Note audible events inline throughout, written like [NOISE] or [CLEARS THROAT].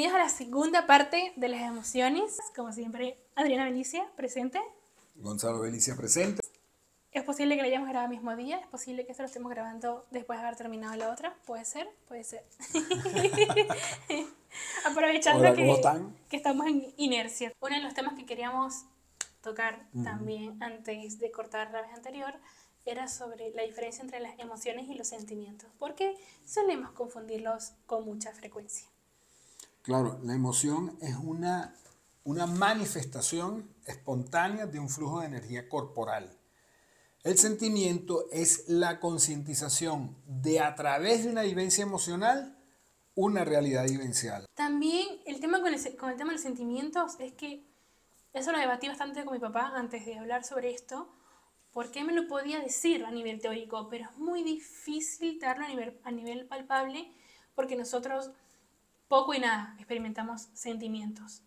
Bienvenidos a la segunda parte de las emociones. Como siempre, Adriana Belicia, presente. Gonzalo Belicia, presente. Es posible que la hayamos grabado el mismo día, es posible que esto lo estemos grabando después de haber terminado la otra. Puede ser, puede ser. [LAUGHS] Aprovechando Hola, que, que estamos en inercia. Uno de los temas que queríamos tocar también antes de cortar la vez anterior era sobre la diferencia entre las emociones y los sentimientos, porque solemos confundirlos con mucha frecuencia. Claro, la emoción es una, una manifestación espontánea de un flujo de energía corporal. El sentimiento es la concientización de a través de una vivencia emocional una realidad vivencial. También el tema con el, tema de los sentimientos es que eso lo debatí bastante con mi papá antes de hablar sobre esto, porque me lo podía decir a nivel teórico, pero es muy difícil darlo a nivel, a nivel palpable porque nosotros poco y nada experimentamos sentimientos.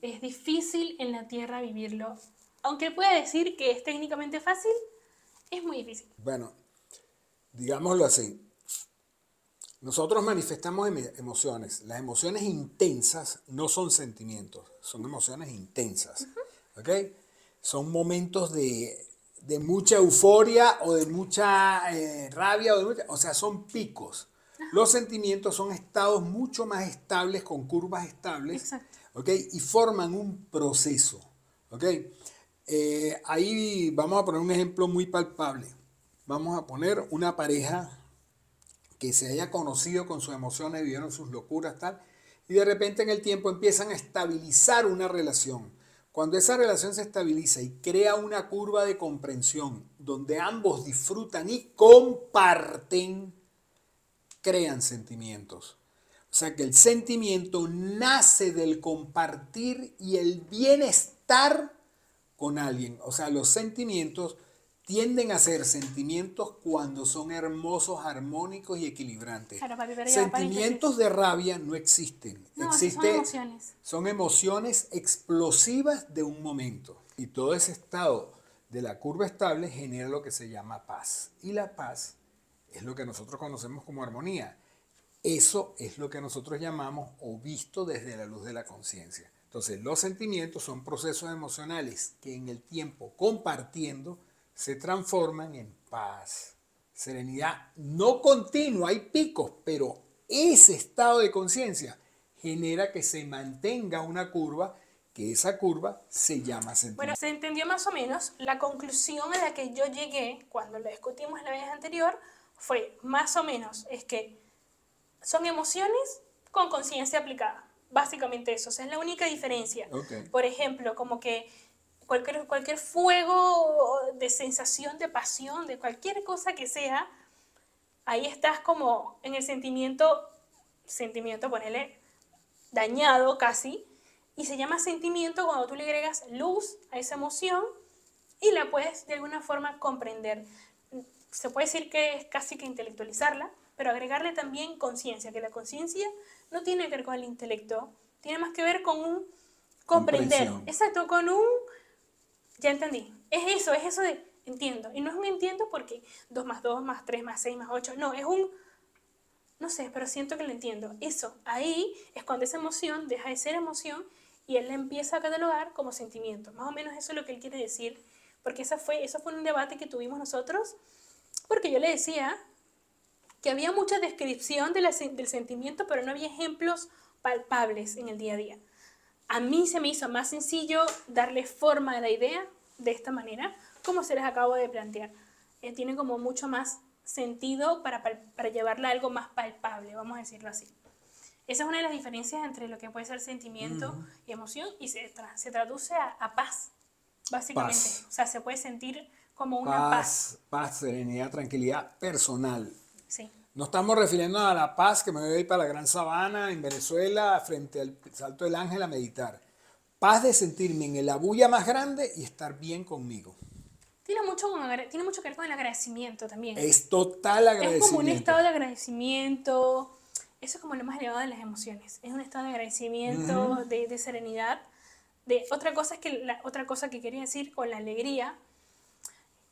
Es difícil en la Tierra vivirlo. Aunque pueda decir que es técnicamente fácil, es muy difícil. Bueno, digámoslo así. Nosotros manifestamos emo- emociones. Las emociones intensas no son sentimientos, son emociones intensas. ¿Ok? Son momentos de, de mucha euforia o de mucha eh, rabia, o, de mucha- o sea, son picos. Los sentimientos son estados mucho más estables, con curvas estables, Exacto. ¿ok? Y forman un proceso, ¿ok? Eh, ahí vamos a poner un ejemplo muy palpable. Vamos a poner una pareja que se haya conocido con sus emociones, vivieron sus locuras, tal, y de repente en el tiempo empiezan a estabilizar una relación. Cuando esa relación se estabiliza y crea una curva de comprensión donde ambos disfrutan y comparten, crean sentimientos. O sea que el sentimiento nace del compartir y el bienestar con alguien. O sea, los sentimientos tienden a ser sentimientos cuando son hermosos, armónicos y equilibrantes. Claro, papi, Sentimientos de rabia no existen. No, emociones. son emociones explosivas de un momento. Y todo ese estado de la curva estable genera lo que se llama paz. Y la paz es lo que nosotros conocemos como armonía. Eso es lo que nosotros llamamos o visto desde la luz de la conciencia. Entonces, los sentimientos son procesos emocionales que en el tiempo compartiendo se transforman en paz, serenidad, no continua, hay picos, pero ese estado de conciencia genera que se mantenga una curva, que esa curva se llama sentimiento. Bueno, se entendió más o menos. La conclusión a la que yo llegué cuando lo discutimos la vez anterior fue más o menos es que son emociones con conciencia aplicada. Básicamente eso. O sea, es la única diferencia. Por ejemplo, como que cualquier, cualquier fuego de sensación, de pasión, de cualquier cosa que sea, ahí estás como en el sentimiento, sentimiento, ponele, dañado casi, y se llama sentimiento cuando tú le agregas luz a esa emoción y la puedes de alguna forma comprender. Se puede decir que es casi que intelectualizarla, pero agregarle también conciencia, que la conciencia no tiene que ver con el intelecto, tiene más que ver con un comprender. Exacto, con un... Ya entendí. Es eso, es eso de entiendo. Y no es un entiendo porque 2 más 2 más 3 más 6 más 8. No, es un... No sé, pero siento que lo entiendo. Eso, ahí es cuando esa emoción deja de ser emoción y él la empieza a catalogar como sentimiento. Más o menos eso es lo que él quiere decir, porque esa fue, eso fue un debate que tuvimos nosotros, porque yo le decía que había mucha descripción de la sen- del sentimiento, pero no había ejemplos palpables en el día a día. A mí se me hizo más sencillo darle forma a la idea de esta manera, como se les acabo de plantear. Eh, tiene como mucho más sentido para, para llevarla a algo más palpable, vamos a decirlo así. Esa es una de las diferencias entre lo que puede ser sentimiento y emoción y se, tra- se traduce a, a paz, básicamente. Paz. O sea, se puede sentir como una paz. paz, paz, serenidad, tranquilidad personal. Sí. No estamos refiriendo a la paz que me voy a ir para la Gran Sabana en Venezuela frente al Salto del Ángel a meditar. Paz de sentirme en la bulla más grande y estar bien conmigo. Tiene mucho, tiene mucho que ver con el agradecimiento también. Es total agradecimiento. Es como un estado de agradecimiento. Eso es como lo más elevado de las emociones. Es un estado de agradecimiento, de, de serenidad. De, otra cosa es que la otra cosa que quería decir con la alegría,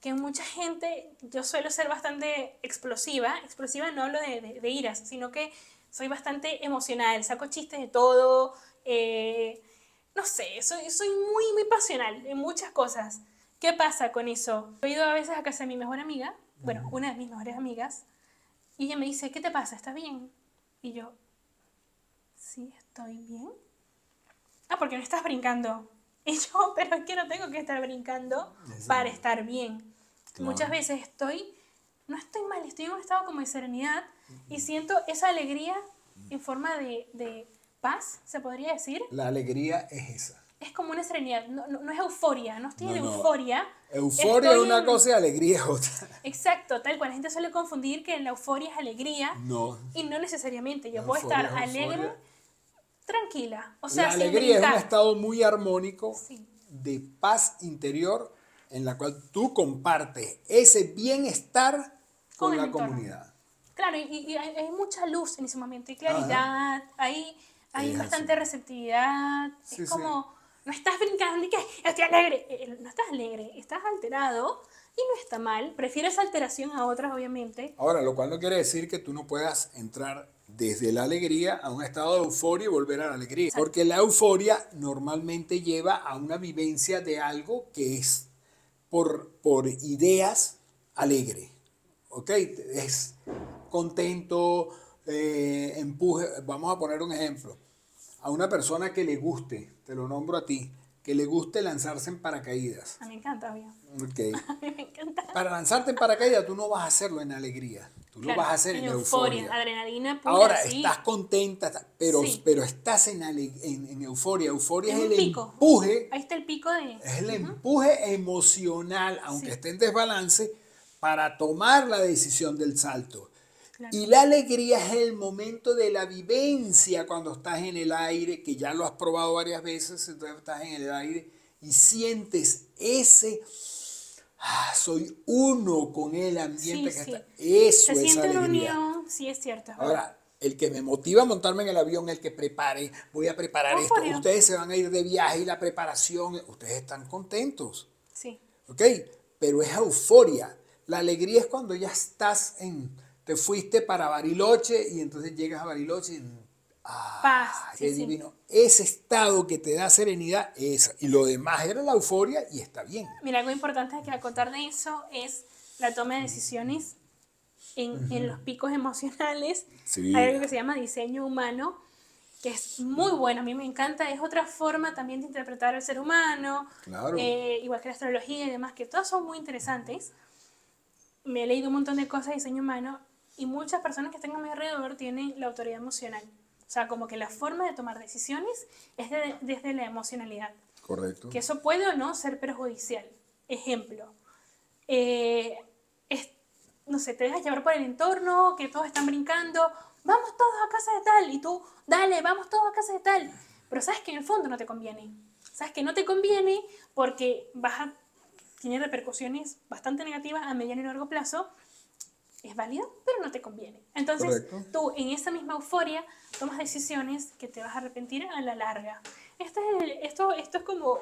que mucha gente, yo suelo ser bastante explosiva, explosiva no hablo de, de- de iras, sino que Soy bastante emocional, saco chistes de todo. eh, no sé, soy, soy muy, muy pasional en muchas cosas. ¿Qué pasa con eso? He ido a veces a casa de mi mejor amiga, bueno, una de mis mejores amigas, y ella me dice, ¿qué te pasa? ¿Estás bien? Y yo, sí, estoy bien. Ah, porque no estás brincando. [LAUGHS] Y yo, pero es que no tengo que estar brincando para estar bien. Claro. Muchas veces estoy, no estoy mal, estoy en un estado como de serenidad y siento esa alegría en forma de, de paz, se podría decir. La alegría es esa. Es como una serenidad, no, no, no es euforia, no estoy No, euforia. Euforia es una en- cosa y alegría es otra. Exacto, tal cual. La gente suele confundir que la euforia es alegría No. y no necesariamente. Yo La puedo estar es alegre, tranquila. O sea, la sin alegría es un estado muy armónico Sí. de paz interior en la cual tú compartes ese bienestar con, Con la entorno. comunidad. Claro, y, y hay, hay mucha luz en ese momento, hay claridad, hay, hay Es bastante así. receptividad. Sí, es sí. como, no estás brincando y que estoy alegre. Eh, No estás alegre, estás alterado y no está mal. Prefieres alteración a otras, obviamente. Ahora, lo cual no quiere decir que tú no puedas entrar desde la alegría a un estado de euforia y volver a la alegría. Exacto. Porque la euforia normalmente lleva a una vivencia de algo que es por, por ideas alegre. ¿Ok? Es contento, eh, empuje. Vamos a poner un ejemplo. A una persona que le guste, te lo nombro a ti, que le guste lanzarse en paracaídas. A mí me encanta, obvio. Ok. [LAUGHS] A mí me encanta. Para lanzarte en paracaídas tú no vas a hacerlo en alegría, tú lo vas a hacer en, euforia. adrenalina pura, Ahora, sí. estás contenta, pero, Sí. pero estás en, en, en euforia. Euforia Es el pico. empuje, Ahí está el pico de... es el empuje emocional, aunque Sí. esté en desbalance, para tomar la decisión del salto. Claro. Y la alegría es el momento de la vivencia cuando estás en el aire, que ya lo has probado varias veces, entonces estás en el aire y sientes ese, ah, soy uno con el ambiente Sí, que sí. está. Eso Se es siente una alegría. unión, sí es cierto. Ahora, el que me motiva a montarme en el avión, el que prepare, voy a preparar esto, ustedes se van a ir de viaje y la preparación, ustedes están contentos. Sí. ¿ok? Pero es euforia. La alegría es cuando ya estás en, te fuiste para Bariloche y entonces llegas a Bariloche y, ah, Paz, qué sí, sí. divino. Ese estado que te da serenidad es, y lo demás era la euforia y está bien. Mira, algo importante que acotar de eso es la toma de decisiones en, en los picos emocionales. Sí. Hay algo que se llama diseño humano, que es muy bueno, a mí me encanta, es otra forma también de interpretar al ser humano, Claro. eh, igual que la astrología y demás, que todas son muy interesantes. Me he leído un montón de cosas de diseño humano y muchas personas que están a mi alrededor tienen la autoridad emocional. O sea, como que la forma de tomar decisiones es de- desde la emocionalidad Correcto. que eso puede o no ser perjudicial. Ejemplo, eh, es- no sé, te dejas llevar por el entorno, que todos están brincando, vamos todos a casa de tal, y tú, dale, vamos todos a casa de tal. Pero sabes que en el fondo no te conviene. Sabes que no te conviene porque vas a, tiene repercusiones bastante negativas a mediano y largo plazo. Es válido, pero no te conviene. Entonces, Correcto. tú en esa misma euforia tomas decisiones que te vas a arrepentir a la larga. Este es el- esto, esto es como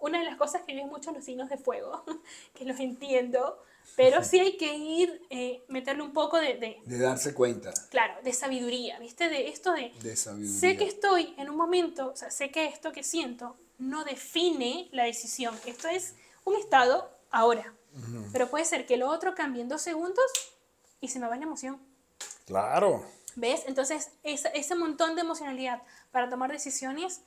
una de las cosas que ven mucho los signos de fuego, [LAUGHS] que los entiendo, pero sí hay que ir, eh, meterle un poco de, de, De darse cuenta claro, de sabiduría, ¿viste? De esto de, de sabiduría. sé que estoy en un momento, o sea, sé que esto que siento no define la decisión. Esto es un estado ahora. Pero puede ser que lo otro cambie en dos segundos y se me va la emoción. Claro. ¿Ves? Entonces, esa- ese montón de emocionalidad para tomar decisiones,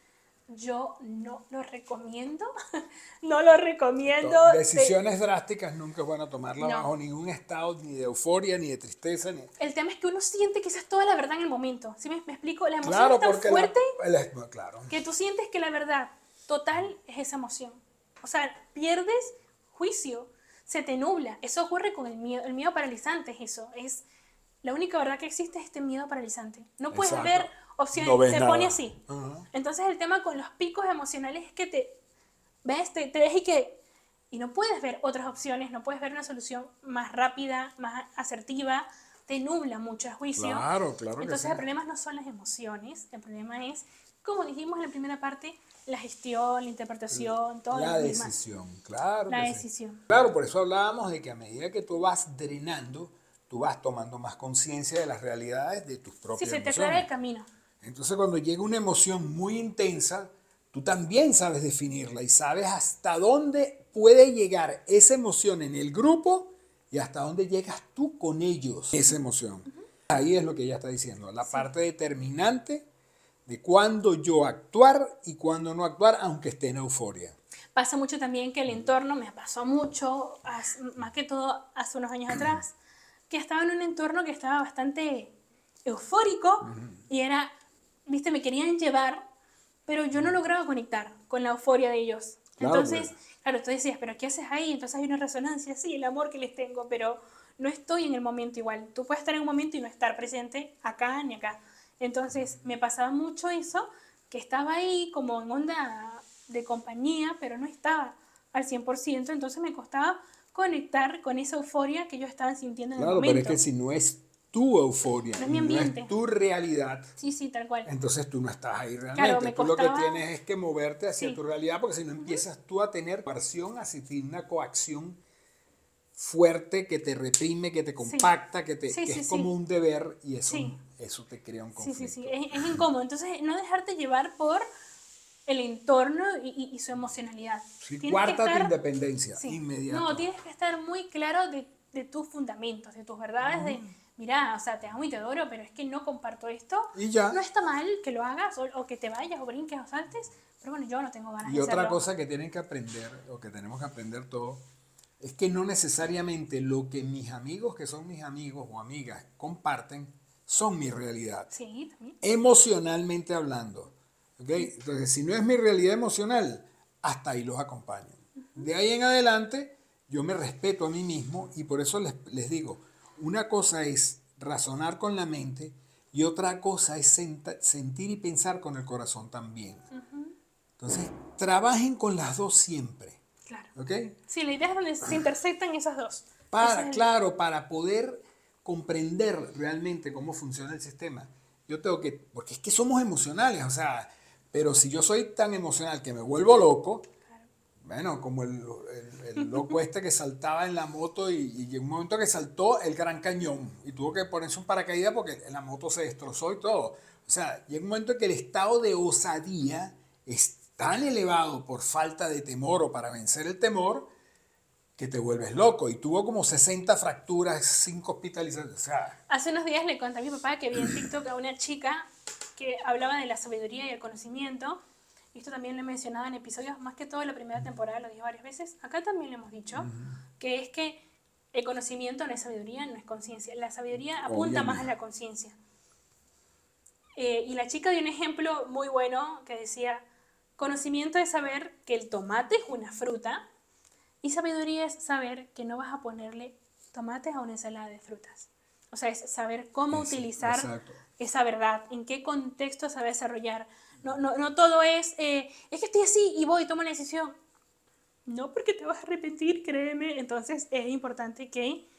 yo no lo recomiendo. [LAUGHS] no lo recomiendo. Te- Decisiones drásticas nunca es bueno tomarlas No. bajo ningún estado, ni de euforia, ni de tristeza. Ni... El tema es que uno siente que esa es toda la verdad en el momento. ¿Sí me, me explico? La emoción Claro, es tan la- fuerte la- claro. que tú sientes que la verdad total es esa emoción. O sea, pierdes juicio, se te nubla. Eso ocurre con el miedo. El miedo paralizante es eso. Es la única verdad que existe es este miedo paralizante. No puedes Exacto. ver opciones. No se nada. pone así. Entonces el tema con los picos emocionales es que te ves, te, te ves y que y no puedes ver otras opciones, no puedes ver una solución más rápida, más asertiva, te nubla mucho el juicio. Claro, claro Entonces sí. el problema no son las emociones, el problema es, como dijimos en la primera parte, la gestión, la interpretación, todo La demás. decisión, claro. La sí. decisión. Claro, por eso hablábamos de que a medida que tú vas drenando, tú vas tomando más conciencia de las realidades de tus Sí, propias se te aclara el camino. Entonces cuando llega una emoción muy intensa, tú también sabes definirla y sabes hasta dónde puede llegar esa emoción en el grupo y hasta dónde llegas tú con ellos, esa emoción. Ahí es lo que ella está diciendo, la parte determinante de cuándo yo actuar y cuándo no actuar, aunque esté en euforia. Pasa mucho también que el entorno, me pasó mucho, más que todo hace unos años atrás, que estaba en un entorno que estaba bastante eufórico y era, viste, me querían llevar, pero yo no lograba conectar con la euforia de ellos. Claro, Entonces, pues. claro, tú decías, pero ¿qué haces ahí? Entonces hay una resonancia, sí, el amor que les tengo, pero no estoy en el momento igual. Tú puedes estar en un momento y no estar presente acá ni acá. Entonces, me pasaba mucho eso, que estaba ahí como en onda de compañía, pero no estaba al 100%, entonces me costaba conectar con esa euforia que ellos estaban sintiendo en el Claro, momento. pero es que si no es tu euforia, No es mi no ambiente. es tu realidad, Sí, sí, tal cual. entonces tú no estás ahí realmente. Claro, me tú lo que tienes es que moverte hacia Sí. tu realidad, porque si no empiezas tú a tener coerción, así una coacción fuerte que te reprime, que te compacta, que, te, Sí, que sí, es sí. como un deber y eso, Sí. eso te crea un Sí, conflicto. sí, sí, es, es incómodo. Entonces, no dejarte llevar por el entorno y, y- y su emocionalidad. Sí, cuarta tu estar- independencia, Sí. inmediato. No, tienes que estar muy claro de, de tus fundamentos, de tus verdades, de, mira, o sea, te amo y te adoro, pero es que no comparto esto. Y ya. No está mal que lo hagas o, o que te vayas o brinques o saltes, pero bueno, yo no tengo ganas Y de otra hacerlo. cosa que tienen que aprender, o que tenemos que aprender todos, es que no necesariamente lo que mis amigos, que son mis amigos o amigas, comparten, son mi realidad. Sí, también. Emocionalmente hablando. ¿ok? Entonces, si no es mi realidad emocional, hasta ahí los acompaño. De ahí en adelante, yo me respeto a mí mismo y por eso les, les digo, una cosa es razonar con la mente y otra cosa es senta- sentir y pensar con el corazón también. Entonces, trabajen con las dos siempre. Claro. ¿Ok? Sí, la idea es donde se intersectan esas dos. Para, es el- claro, para poder comprender realmente cómo funciona el sistema. Yo tengo que, porque es que somos emocionales, o sea, pero si yo soy tan emocional que me vuelvo loco, bueno, como el, el- el loco este que saltaba en la moto y, y llegó un momento que saltó el Gran Cañón y tuvo que ponerse un paracaídas porque la moto se destrozó y todo. O sea, llega un momento en que el estado de osadía es tan elevado por falta de temor o para vencer el temor que te vuelves loco. Y tuvo como 60 fracturas, 5 hospitalizaciones. O sea, Hace unos días le conté a mi papá que vi en TikTok a una chica que hablaba de la sabiduría y el conocimiento. Y esto también lo he mencionado en episodios, más que todo en la primera temporada, lo dije varias veces. Acá también lo hemos dicho, que es que el conocimiento no es sabiduría, no es conciencia. La sabiduría apunta más a la conciencia. Eh, y la chica dio un ejemplo muy bueno que decía, conocimiento es saber que el tomate es una fruta y sabiduría es saber que no vas a ponerle tomates a una ensalada de frutas. O sea, es saber cómo utilizar exacto. esa verdad, en qué contexto se va a desarrollar. No, no, no todo es, eh, es que estoy así y voy, tomo la decisión. No, porque te vas a arrepentir, créeme. Entonces es importante que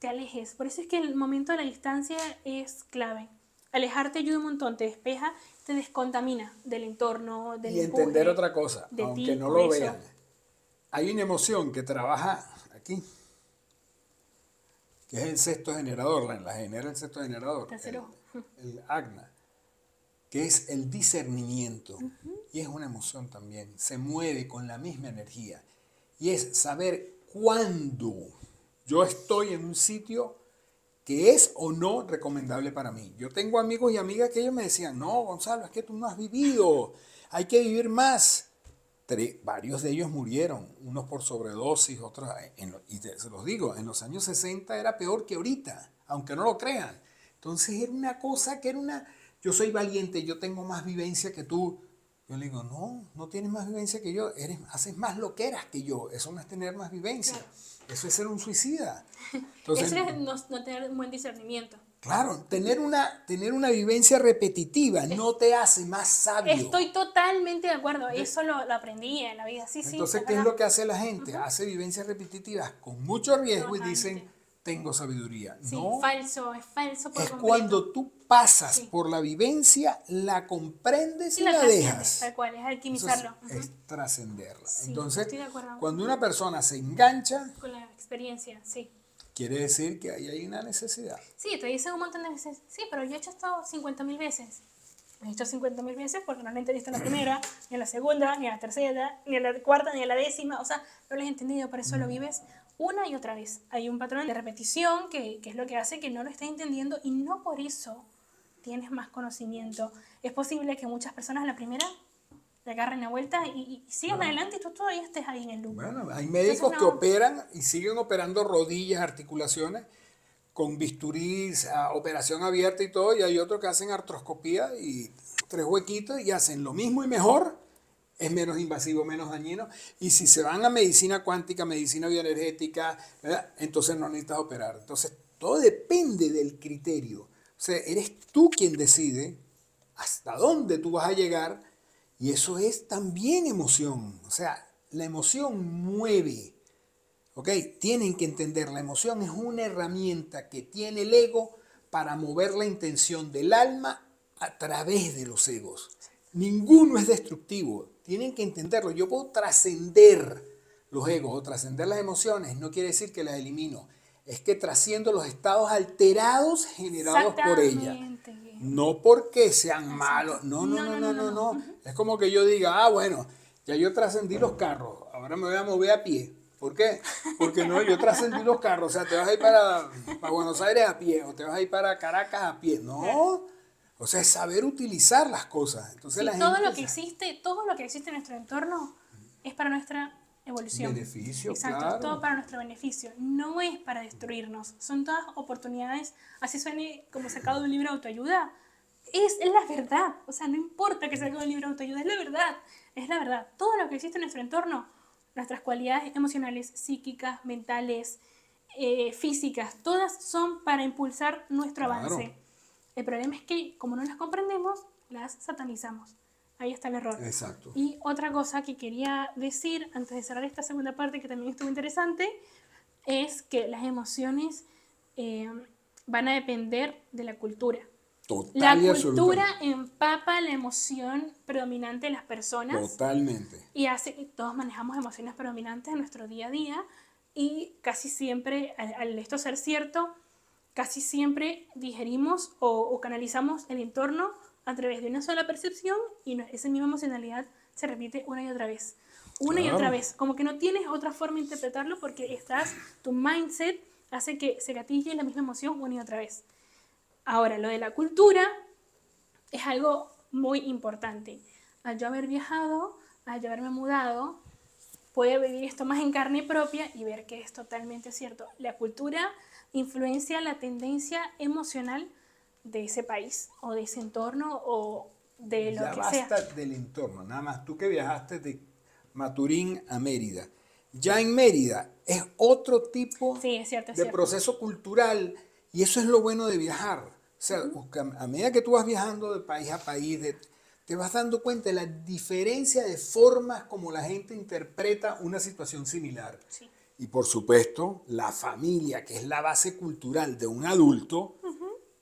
te alejes. Por eso es que el momento de la distancia es clave. Alejarte ayuda un montón, te despeja, te descontamina del entorno, del y entender empuje, otra cosa, aunque ti, no lo eso. vean. Hay una emoción que trabaja aquí, que es el sexto generador, la, la genera el sexto generador, el, el agna, que es el discernimiento. Y es una emoción también, se mueve con la misma energía. Y es saber cuándo yo estoy en un sitio que es o no recomendable para mí. Yo tengo amigos y amigas que ellos me decían, no, Gonzalo, es que tú no has vivido, hay que vivir más. Tre- varios de ellos murieron, unos por sobredosis, otros, en lo- y te- se los digo, en los años 60 era peor que ahorita, aunque no lo crean. Entonces era una cosa que era una, yo soy valiente, yo tengo más vivencia que tú. Yo le digo, no, no tienes más vivencia que yo, eres, haces más loqueras que yo, eso no es tener más vivencia, eso es ser un suicida. [LAUGHS] Entonces, Eso es no, no tener un buen discernimiento. Claro, tener una, tener una vivencia repetitiva no te hace más sabio. Estoy totalmente de acuerdo. Eso lo, lo aprendí en la vida. Sí, sí. Entonces, ¿qué es lo que hace la gente? Hace vivencias repetitivas con mucho riesgo y dicen. Tengo sabiduría. Sí, no, falso, es falso por es completo. cuando tú pasas Sí. por la vivencia, la comprendes y la dejas. Tal cual, es Entonces, alquimizarlo. Es trascenderla. Sí, Entonces, cuando una persona se engancha, Con la experiencia, sí. quiere decir que ahí hay una necesidad. Sí, te dicen un montón de veces, sí, pero yo he hecho esto 50 mil veces. He hecho 50 mil veces porque no lo entendiste en la primera, ni en la segunda, ni en la tercera, ni en la cuarta, ni en la décima. O sea, no lo has entendido, por eso lo vives una y otra vez. Hay un patrón de repetición que, que es lo que hace que no lo estés entendiendo y no por eso tienes más conocimiento. Es posible que muchas personas a la primera le agarren la vuelta y, y sigan adelante y tú todavía estés ahí en el loop. Bueno, hay médicos Entonces, que operan y siguen operando rodillas, articulaciones, con bisturís, a operación abierta y todo, y hay otros que hacen artroscopía y tres huequitos y hacen lo mismo y mejor, es menos invasivo, menos dañino, y si se van a medicina cuántica, medicina bioenergética, ¿verdad? entonces no necesitas operar. Entonces, todo depende del criterio. O sea, eres tú quien decide hasta dónde tú vas a llegar, y eso es también emoción. O sea, la emoción mueve. ¿Ok? Tienen que entender, la emoción es una herramienta que tiene el ego para mover la intención del alma a través de los egos. Ninguno es destructivo. Tienen que entenderlo. Yo puedo trascender los egos o trascender las emociones. No quiere decir que las elimino. Es que trasciendo los estados alterados generados por ella. No porque sean malos. No, no, no, no, no, no. Es como que yo diga, ah, bueno, ya yo trascendí los carros. Ahora me voy a mover a pie. ¿Por qué? Porque no, yo trascendí los carros. O sea, te vas a ir para, para Buenos Aires a pie o te vas a ir para Caracas a pie. No. O sea, es saber utilizar las cosas. Entonces Sí, la todo lo que existe, todo lo que existe en nuestro entorno es para nuestra evolución. Beneficio, Exacto, claro. es todo para nuestro beneficio. No es para destruirnos. Son todas oportunidades, así suene como sacado de un libro de autoayuda. Es, es la verdad. O sea, no importa que salga de un libro de autoayuda, es la verdad. Es la verdad. Todo lo que existe en nuestro entorno, nuestras cualidades emocionales, psíquicas, mentales, eh, físicas, todas son para impulsar nuestro Claro. avance. El problema es que, como no las comprendemos, las satanizamos. Ahí está el error. Exacto. Y otra cosa que quería decir antes de cerrar esta segunda parte, que también estuvo interesante, es que las emociones eh, van a depender de la cultura. Total La cultura empapa la emoción predominante de las personas Totalmente. y hace que todos manejamos emociones predominantes en nuestro día a día y casi siempre, al, al esto ser cierto, casi siempre digerimos o, o canalizamos el entorno a través de una sola percepción y esa misma emocionalidad se repite una y otra vez. Una y otra vez. Como que no tienes otra forma de interpretarlo porque estás, tu mindset hace que se gatille la misma emoción una y otra vez. Ahora, lo de la cultura es algo muy importante. Al yo haber viajado, al yo haberme mudado, puedo vivir esto más en carne propia y ver que es totalmente cierto. La cultura influencia la tendencia emocional de ese país o de ese entorno o de lo ya que basta sea. del entorno, nada más tú que viajaste de Maturín a Mérida. Ya en Mérida es otro tipo Sí, es cierto, es de cierto. proceso cultural y eso es lo bueno de viajar. O sea, que a a medida que tú vas viajando de país a país, de- te vas dando cuenta de la diferencia de formas como la gente interpreta una situación similar. Sí. Y por supuesto, la familia, que es la base cultural de un adulto,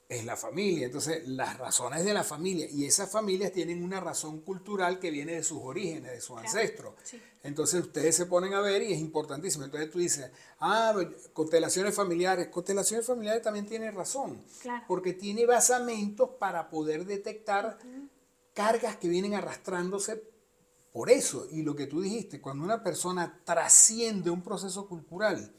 es la familia. Entonces, las razones de la familia y esas familias tienen una razón cultural que viene de sus orígenes, de sus ancestros. sí. Entonces, ustedes se ponen a ver y es importantísimo. Entonces, tú dices, ah, constelaciones familiares. Constelaciones familiares también tiene razón. Claro. Porque tiene basamentos para poder detectar cargas que vienen arrastrándose por eso. Y lo que tú dijiste, cuando una persona trasciende un proceso cultural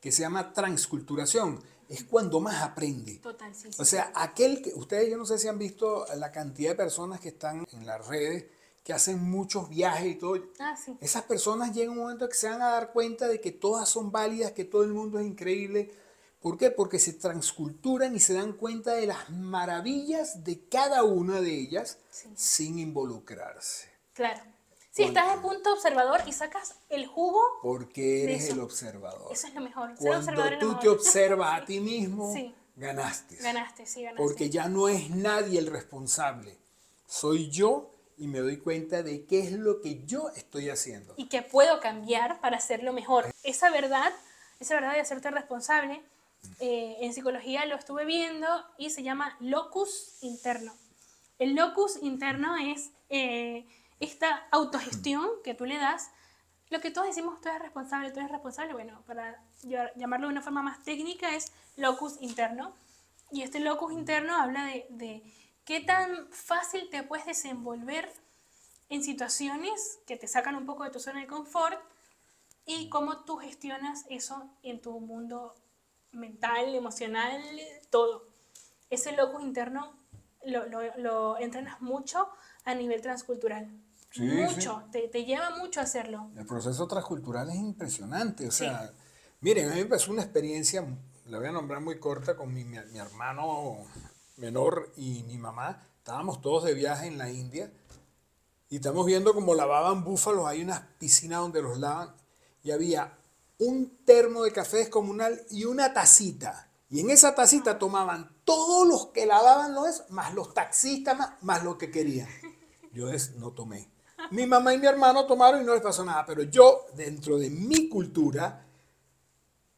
que se llama transculturación, es cuando más aprende. Total, sí. sí. O sea, aquel que, ustedes yo no sé si han visto la cantidad de personas que están en las redes, que hacen muchos viajes y todo. ah, sí. Esas personas llegan un momento que se van a dar cuenta de que todas son válidas, que todo el mundo es increíble. ¿Por qué? Porque se transculturan y se dan cuenta de las maravillas de cada una de ellas sin involucrarse. Claro. Si Porque- estás de punto observador y sacas el jugo, Porque eres el observador. eso es lo mejor. Ser Cuando observador tú te observas a [LAUGHS] ti mismo, Sí. ganaste. Ganaste, sí, ganaste. Porque ya no es nadie el responsable. Soy yo y me doy cuenta de qué es lo que yo estoy haciendo. y que puedo cambiar para hacerlo mejor. Esa verdad, esa verdad de hacerte responsable, eh, en psicología lo estuve viendo y se llama locus interno. El locus interno es eh, esta autogestión que tú le das lo que todos decimos, tú eres responsable, tú eres responsable, bueno, para llamarlo de una forma más técnica es locus interno. Y este locus interno habla de, de qué tan fácil te puedes desenvolver en situaciones que te sacan un poco de tu zona de confort y cómo tú gestionas eso en tu mundo mental, emocional, todo. Ese locus interno lo, lo, lo entrenas mucho a nivel transcultural. Mucho, Te, te, lleva mucho a hacerlo. El proceso transcultural es impresionante. O sea, miren, a mí me pasó una experiencia, la voy a nombrar muy corta, con mi, mi, mi hermano menor y mi mamá. Estábamos todos de viaje en la India y estamos viendo cómo lavaban búfalos. Hay una piscina donde los lavan y había un termo de café descomunal y una tacita. Y en esa tacita tomaban todos los que lavaban los más los taxistas, más, más lo que querían. Yo es, no tomé. Mi mamá y mi hermano tomaron y no les pasó nada, pero yo, dentro de mi cultura,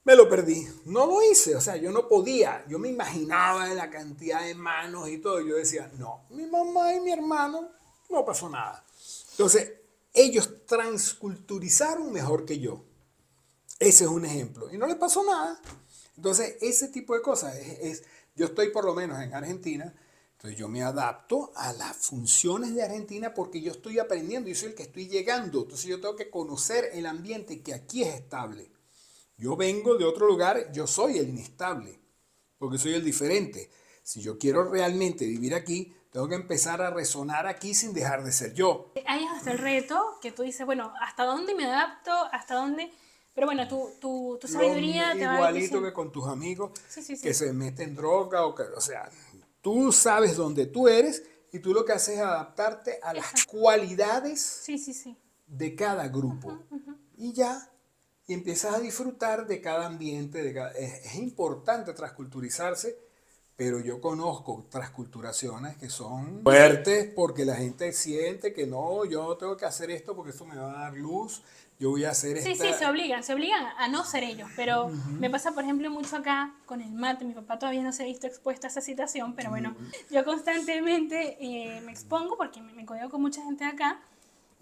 me lo perdí. No lo hice, o sea, yo no podía. Yo me imaginaba la cantidad de manos y todo. Yo decía, no, mi mamá y mi hermano, no pasó nada. Entonces, ellos transculturizaron mejor que yo. Ese es un ejemplo. Y no les pasó nada. Entonces, ese tipo de cosas es, yo estoy por lo menos en Argentina, entonces yo me adapto a las funciones de Argentina porque yo estoy aprendiendo, yo soy el que estoy llegando, entonces yo tengo que conocer el ambiente que aquí es estable. Yo vengo de otro lugar, yo soy el inestable, porque soy el diferente. Si yo quiero realmente vivir aquí, tengo que empezar a resonar aquí sin dejar de ser yo. Ahí es hasta el reto, que tú dices, bueno, ¿hasta dónde me adapto? ¿Hasta dónde...? Pero bueno, tu, tu, tu sabiduría te va Igualito que con tus amigos que se meten droga o que, o sea, tú sabes dónde tú eres y tú lo que haces es adaptarte a las cualidades de cada grupo. Y ya, y empiezas a disfrutar de cada ambiente. De es, es, importante transculturizarse, pero yo conozco transculturaciones que son fuertes porque la gente siente que no, yo tengo que hacer esto porque esto me va a dar luz yo voy a hacer Sí, sí, se obligan, se obligan a no ser ellos, pero me pasa, por ejemplo, mucho acá con el mate, mi papá todavía no se ha visto expuesto a esa situación, pero bueno, yo constantemente eh, me expongo porque me, me con mucha gente acá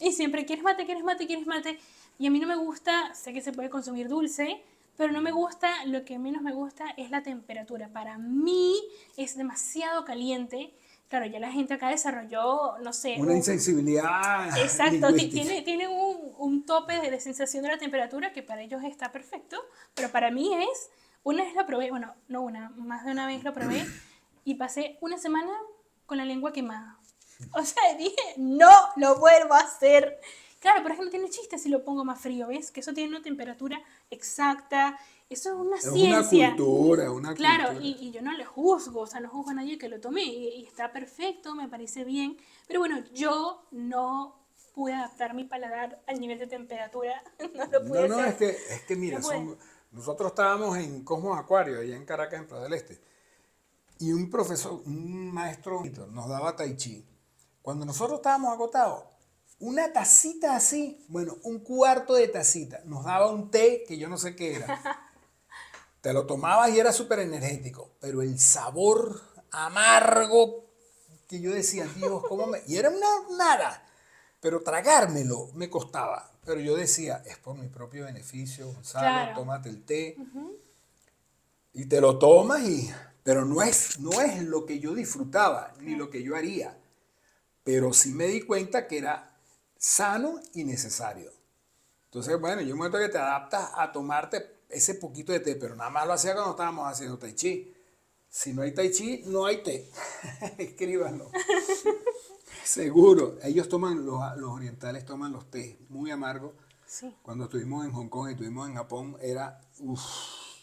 y siempre, ¿quieres mate, quieres mate, quieres mate? Y a mí no me gusta, sé que se puede consumir dulce, pero no me gusta, lo que menos me gusta es la temperatura. Para mí es demasiado caliente claro, ya la gente acá desarrolló, no sé. Una insensibilidad. [LAUGHS] Exacto, tiene, tiene un, un, tope de, sensación de la temperatura que para ellos está perfecto, pero para mí es, una vez lo probé, bueno, no una, más de una vez lo probé [CLEARS THROAT] y pasé una semana con la lengua quemada. O sea, dije, no lo vuelvo a hacer. Claro, por ejemplo, tiene chiste si lo pongo más frío, ¿ves? Que eso tiene una temperatura exacta eso es una ciencia. Una cultura, una claro, Y, y, yo no le juzgo, o sea, no juzgo a nadie que lo tome y, está perfecto, me parece bien. Pero bueno, yo no pude adaptar mi paladar al nivel de temperatura. [LAUGHS] No lo pude No, no, es que, es que mira, nosotros estábamos en Cosmos Acuario, allá en Caracas, en Plaza del Este. Y un profesor, un maestro nos daba tai chi. Cuando nosotros estábamos agotados, una tacita así, bueno, un cuarto de tacita, nos daba un té que yo no sé qué era. [LAUGHS] Te lo tomabas y era súper energético, pero el sabor amargo que yo decía, Dios, ¿cómo me...? Y era una nada, pero tragármelo me costaba. Pero yo decía, es por mi propio beneficio, Gonzalo, tómate el té. Y te lo tomas y... Pero no es, no es lo que yo disfrutaba, ni lo que yo haría. Pero sí me di cuenta que era sano y necesario. Entonces, bueno, yo momento que te adaptas a tomarte ese poquito de té, pero nada más lo hacía cuando estábamos haciendo tai chi. Si no hay tai chi, no hay té. [LAUGHS] Escríbanlo. [LAUGHS] Seguro. Ellos toman, los, los, orientales toman los té muy amargos. Sí. Cuando estuvimos en Hong Kong y estuvimos en Japón, era, uff,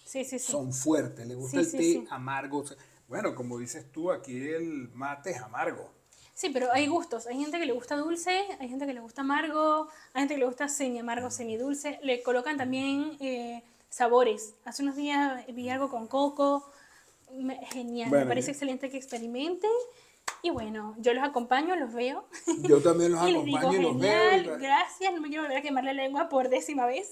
sí, sí, son fuertes. Les gusta el té amargo. Bueno, como dices tú, aquí el mate es amargo. Sí, pero hay gustos. Hay gente que le gusta dulce, hay gente que le gusta amargo, hay gente que le gusta semi amargo, semi dulce. Le colocan también eh, sabores. Hace unos días vi algo con coco, genial, me parece excelente que experimenten. Y bueno, yo los acompaño, los veo. Yo también los [LAUGHS] acompaño y los veo. Gracias, no me quiero volver a quemar la lengua por décima vez.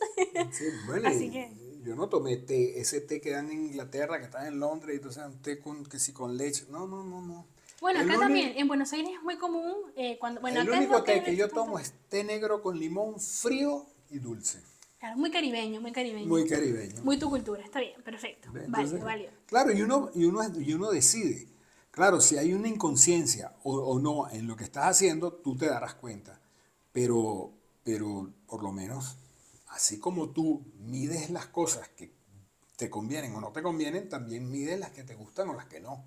Sí, bueno, [LAUGHS] Así que... yo no tomé té, ese té que dan en Inglaterra, que está en Londres, y entonces un té con, que si con leche. No, no, no, no. Bueno, acá también, en Buenos Aires es muy común. Eh, cuando, bueno, el único té que yo tomo es té negro con limón frío y dulce. Claro, muy caribeño, muy caribeño. Muy caribeño. Muy tu cultura, está bien, perfecto. Entonces, válido. Claro, y uno, y, uno, y uno decide. Claro, si hay una inconsciencia o, o no en lo que estás haciendo, tú te darás cuenta. Pero, pero por lo menos, así como tú mides las cosas que te convienen o no te convienen, también mides las que te gustan o las que no.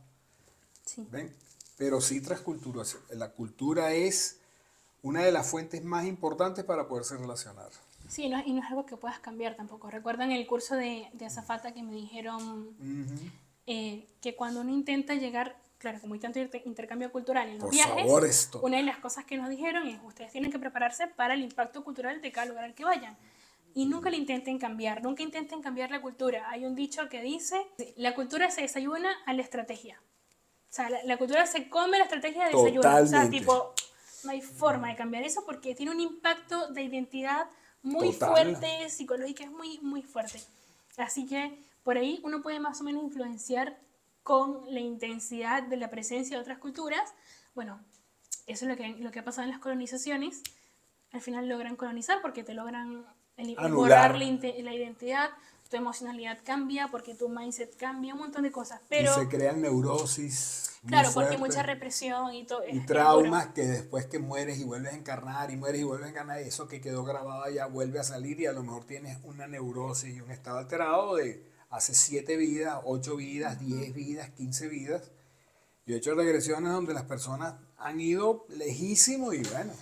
Sí. ¿Ven? Pero sí transculturación. La cultura es una de las fuentes más importantes para poderse relacionar. Sí, no- y no es algo que puedas cambiar tampoco. Recuerdan el curso de, de azafata que me dijeron Ujú. eh, que cuando uno intenta llegar, claro, como hay tanto inter- intercambio cultural en los Por viajes, favor, esto. una de las cosas que nos dijeron es ustedes tienen que prepararse para el impacto cultural de cada lugar al que vayan. Y nunca le intenten cambiar, nunca intenten cambiar la cultura. Hay un dicho que dice, la cultura se desayuna a la estrategia. O sea, la, la cultura se come la estrategia de desayuno. O sea, Totalmente. tipo, no hay forma de cambiar eso porque tiene un impacto de identidad muy Total. fuerte, psicológica, es muy, muy fuerte. Así que por ahí uno puede más o menos influenciar con la intensidad de la presencia de otras culturas. Bueno, eso es lo que, lo que ha pasado en las colonizaciones. Al final logran colonizar porque te logran borrar la identidad, tu emocionalidad cambia porque tu mindset cambia, un montón de cosas. Pero, y se crean neurosis. claro, porque hay fuertes. mucha represión y todo. y traumas que después que mueres y vuelves a encarnar y mueres y vuelves a encarnar, eso que quedó grabado allá vuelve a salir y a lo mejor tienes una neurosis y un estado alterado de hace siete vidas, ocho vidas, diez vidas, quince vidas. Yo he hecho regresiones donde las personas han ido lejísimo y bueno,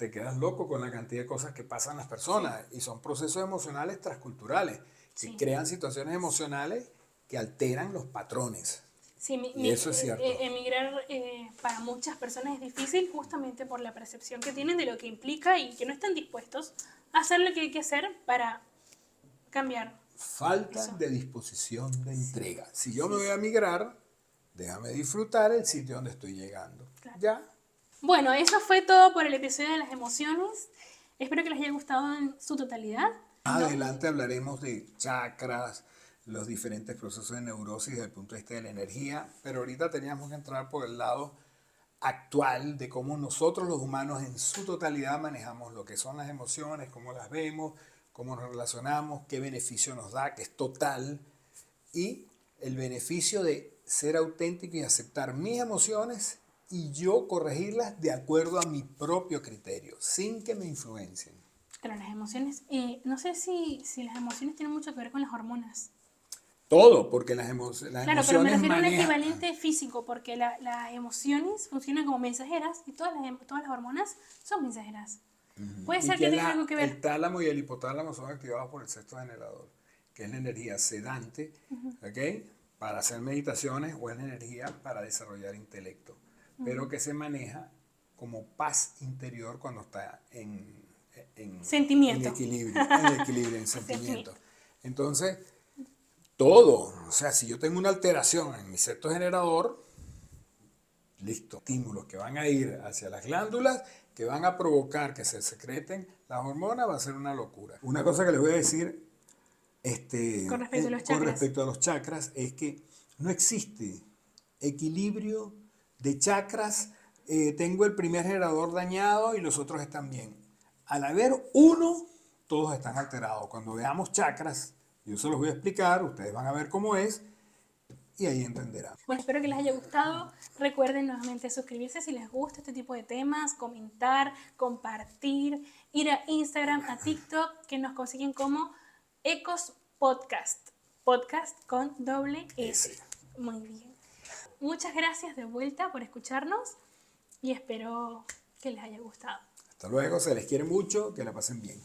te quedas loco con la cantidad de cosas que pasan las personas y son procesos emocionales transculturales que Sí. crean situaciones emocionales que alteran los patrones. Sí, mi- Y mi- eso es cierto. eh, emigrar eh, para muchas personas es difícil justamente por la percepción que tienen de lo que implica y que no están dispuestos a hacer lo que hay que hacer para cambiar. Falta Eso. de disposición de entrega. Si yo me voy a migrar, déjame disfrutar el sitio donde estoy llegando. Claro. Ya. Bueno, eso fue todo por el episodio de las emociones. Espero que les haya gustado en su totalidad. Adelante hablaremos de chakras, los diferentes procesos de neurosis desde el punto de vista de la energía, pero ahorita teníamos que entrar por el lado actual de cómo nosotros los humanos en su totalidad manejamos lo que son las emociones, cómo las vemos, cómo nos relacionamos, qué beneficio nos da, que es total, y el beneficio de ser auténtico y aceptar mis emociones y yo corregirlas de acuerdo a mi propio criterio, sin que me influencien. Pero las emociones, eh, no sé si, si las emociones tienen mucho que ver con las hormonas. Todo, porque las, emo- las Claro, pero me emociones refiero a un equivalente físico, porque la- las emociones funcionan como mensajeras y todas las, em- todas las hormonas son mensajeras. Puede Y ser que tenga la- algo que ver. El tálamo y el hipotálamo son activados por el sexto generador, que es la energía sedante, ¿ok? Para hacer meditaciones o es la energía para desarrollar intelecto, pero que se maneja como paz interior cuando está en, en, Sentimiento. en equilibrio, en equilibrio, en [LAUGHS] sentimiento. Entonces, todo, o sea, si yo tengo una alteración en mi sexto generador, listo, estímulos que van a ir hacia las glándulas, que van a provocar que se secreten las hormonas, va a ser una locura. Una cosa que les voy a decir este, Con respecto a eh, los con chakras. respecto a los chakras es que no existe equilibrio de chakras. eh, tengo el primer generador dañado y los otros están bien. Al haber uno, todos están alterados. Cuando veamos chakras, yo se los voy a explicar, ustedes van a ver cómo es y ahí entenderán. Bueno, espero que les haya gustado. Recuerden nuevamente suscribirse si les gusta este tipo de temas, comentar, compartir, ir a Instagram, a TikTok, que nos consiguen como Ecos Podcast. Podcast con doble S. S. Muy bien. Muchas gracias de vuelta por escucharnos y espero que les haya gustado. Hasta luego, se les quiere mucho, que la pasen bien.